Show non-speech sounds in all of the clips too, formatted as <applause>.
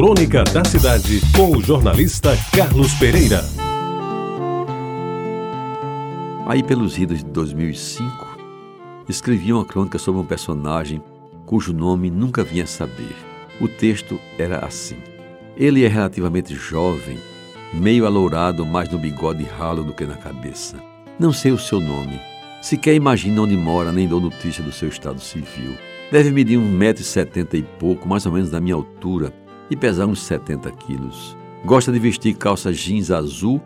Crônica da Cidade, com o jornalista Carlos Pereira. Aí, pelos idos de 2005, escrevi uma crônica sobre um personagem cujo nome nunca vinha saber. O texto era assim: Ele é relativamente jovem, meio alourado, mais no bigode ralo do que na cabeça. Não sei o seu nome. Sequer imagino onde mora, nem dou notícia do seu estado civil. Deve medir um metro e setenta e pouco, mais ou menos da minha altura, e pesar uns 70 quilos. Gosta de vestir calça jeans azul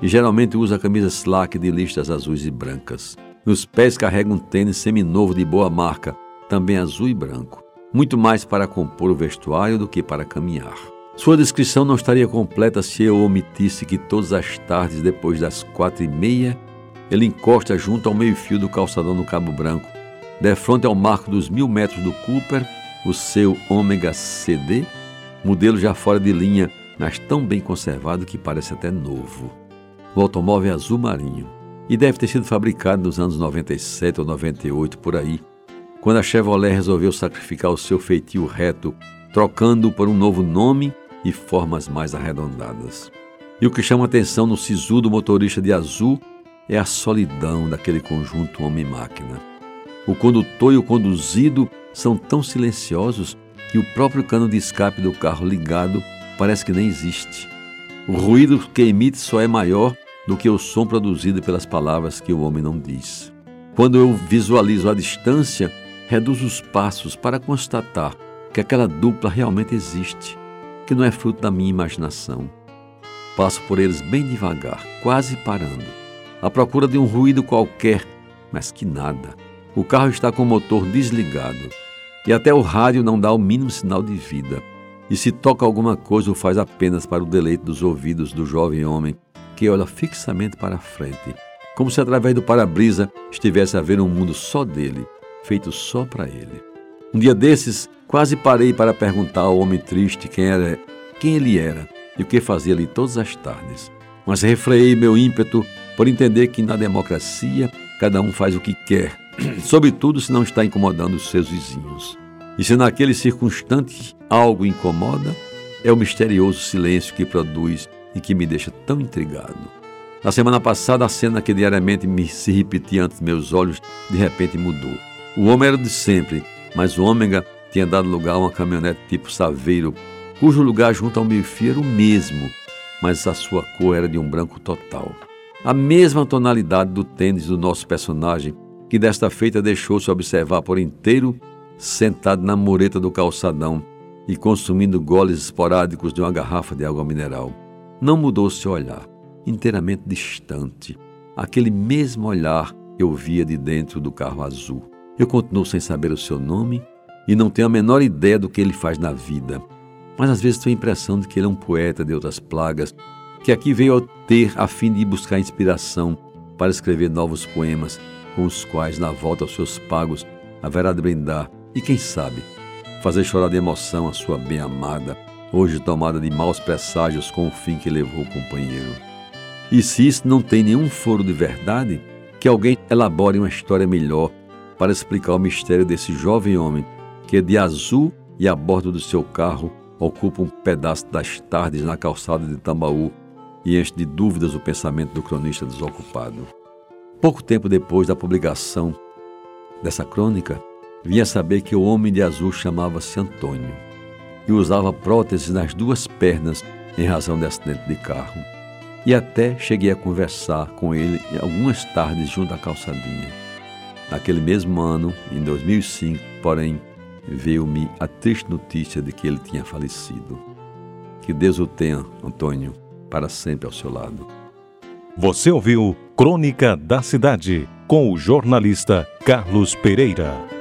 e geralmente usa camisa slack de listas azuis e brancas. Nos pés carrega um tênis seminovo de boa marca, também azul e branco. Muito mais para compor o vestuário do que para caminhar. Sua descrição não estaria completa se eu omitisse que todas as tardes, depois das quatro e meia, ele encosta junto ao meio-fio do calçadão no Cabo Branco, de frente ao marco dos mil metros do Cooper, o seu Ômega CD modelo já fora de linha, mas tão bem conservado que parece até novo. O automóvel é azul marinho e deve ter sido fabricado nos anos 97 ou 98 por aí, quando a Chevrolet resolveu sacrificar o seu feitio reto, trocando por um novo nome e formas mais arredondadas. E o que chama atenção no sisu do motorista de azul é a solidão daquele conjunto homem-máquina. O condutor e o conduzido são tão silenciosos que o próprio cano de escape do carro ligado parece que nem existe. O ruído que emite só é maior do que o som produzido pelas palavras que o homem não diz. Quando eu visualizo a distância, reduzo os passos para constatar que aquela dupla realmente existe, que não é fruto da minha imaginação. Passo por eles bem devagar, quase parando, à procura de um ruído qualquer, mas que nada. O carro está com o motor desligado e até o rádio não dá o mínimo sinal de vida. E se toca alguma coisa, o faz apenas para o deleite dos ouvidos do jovem homem que olha fixamente para a frente, como se através do para-brisa estivesse a ver um mundo só dele, feito só para ele. Um dia desses, quase parei para perguntar ao homem triste quem era, quem ele era e o que fazia ali todas as tardes. Mas refreiei meu ímpeto por entender que na democracia cada um faz o que quer <clears throat> sobretudo se não está incomodando os seus vizinhos. E se naquele circunstante algo incomoda, é o misterioso silêncio que produz e que me deixa tão intrigado. Na semana passada, a cena que diariamente me se repetia ante meus olhos, de repente mudou. O homem era de sempre, mas o ômega tinha dado lugar a uma caminhonete tipo Saveiro, cujo lugar junto ao meio-fio era o mesmo, mas a sua cor era de um branco total. A mesma tonalidade do tênis do nosso personagem que desta feita deixou-se observar por inteiro, sentado na mureta do calçadão e consumindo goles esporádicos de uma garrafa de água mineral. Não mudou seu olhar, inteiramente distante, aquele mesmo olhar que eu via de dentro do carro azul. Eu continuo sem saber o seu nome e não tenho a menor ideia do que ele faz na vida. Mas às vezes tenho a impressão de que ele é um poeta de outras plagas, que aqui veio a ter a fim de buscar inspiração para escrever novos poemas com os quais, na volta aos seus pagos, haverá de brindar e, quem sabe, fazer chorar de emoção a sua bem-amada, hoje tomada de maus presságios com o fim que levou o companheiro. E se isso não tem nenhum foro de verdade, que alguém elabore uma história melhor para explicar o mistério desse jovem homem que, de azul e a bordo do seu carro, ocupa um pedaço das tardes na calçada de Tambaú e enche de dúvidas o pensamento do cronista desocupado. Pouco tempo depois da publicação dessa crônica, vinha saber que o homem de azul chamava-se Antônio e usava próteses nas duas pernas em razão de acidente de carro. E até cheguei a conversar com ele algumas tardes junto à calçadinha. Naquele mesmo ano, em 2005, porém, veio-me a triste notícia de que ele tinha falecido. Que Deus o tenha, Antônio, para sempre ao seu lado. Você ouviu Crônica da Cidade com o jornalista Carlos Pereira.